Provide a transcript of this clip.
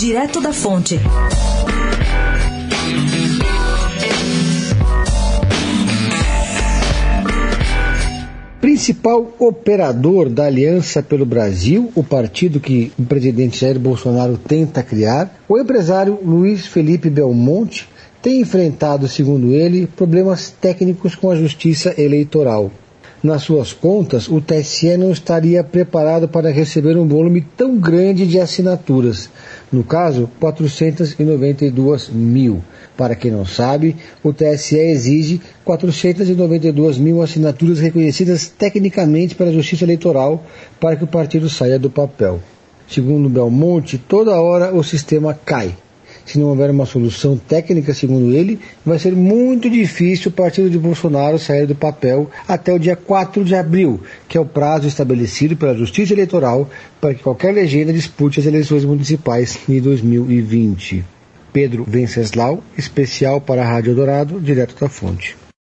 Direto da Fonte. Principal operador da Aliança pelo Brasil, o partido que o presidente Jair Bolsonaro tenta criar, o empresário Luiz Felipe Belmonte tem enfrentado, segundo ele, problemas técnicos com a justiça eleitoral. Nas suas contas, o TSE não estaria preparado para receber um volume tão grande de assinaturas, no caso, 492 mil. Para quem não sabe, o TSE exige 492 mil assinaturas reconhecidas tecnicamente pela Justiça Eleitoral para que o partido saia do papel. Segundo Belmonte, toda hora o sistema cai se não houver uma solução técnica, segundo ele, vai ser muito difícil o partido de Bolsonaro sair do papel até o dia 4 de abril, que é o prazo estabelecido pela Justiça Eleitoral para que qualquer legenda dispute as eleições municipais de 2020. Pedro Venceslau, especial para a Rádio Dourado, direto da fonte.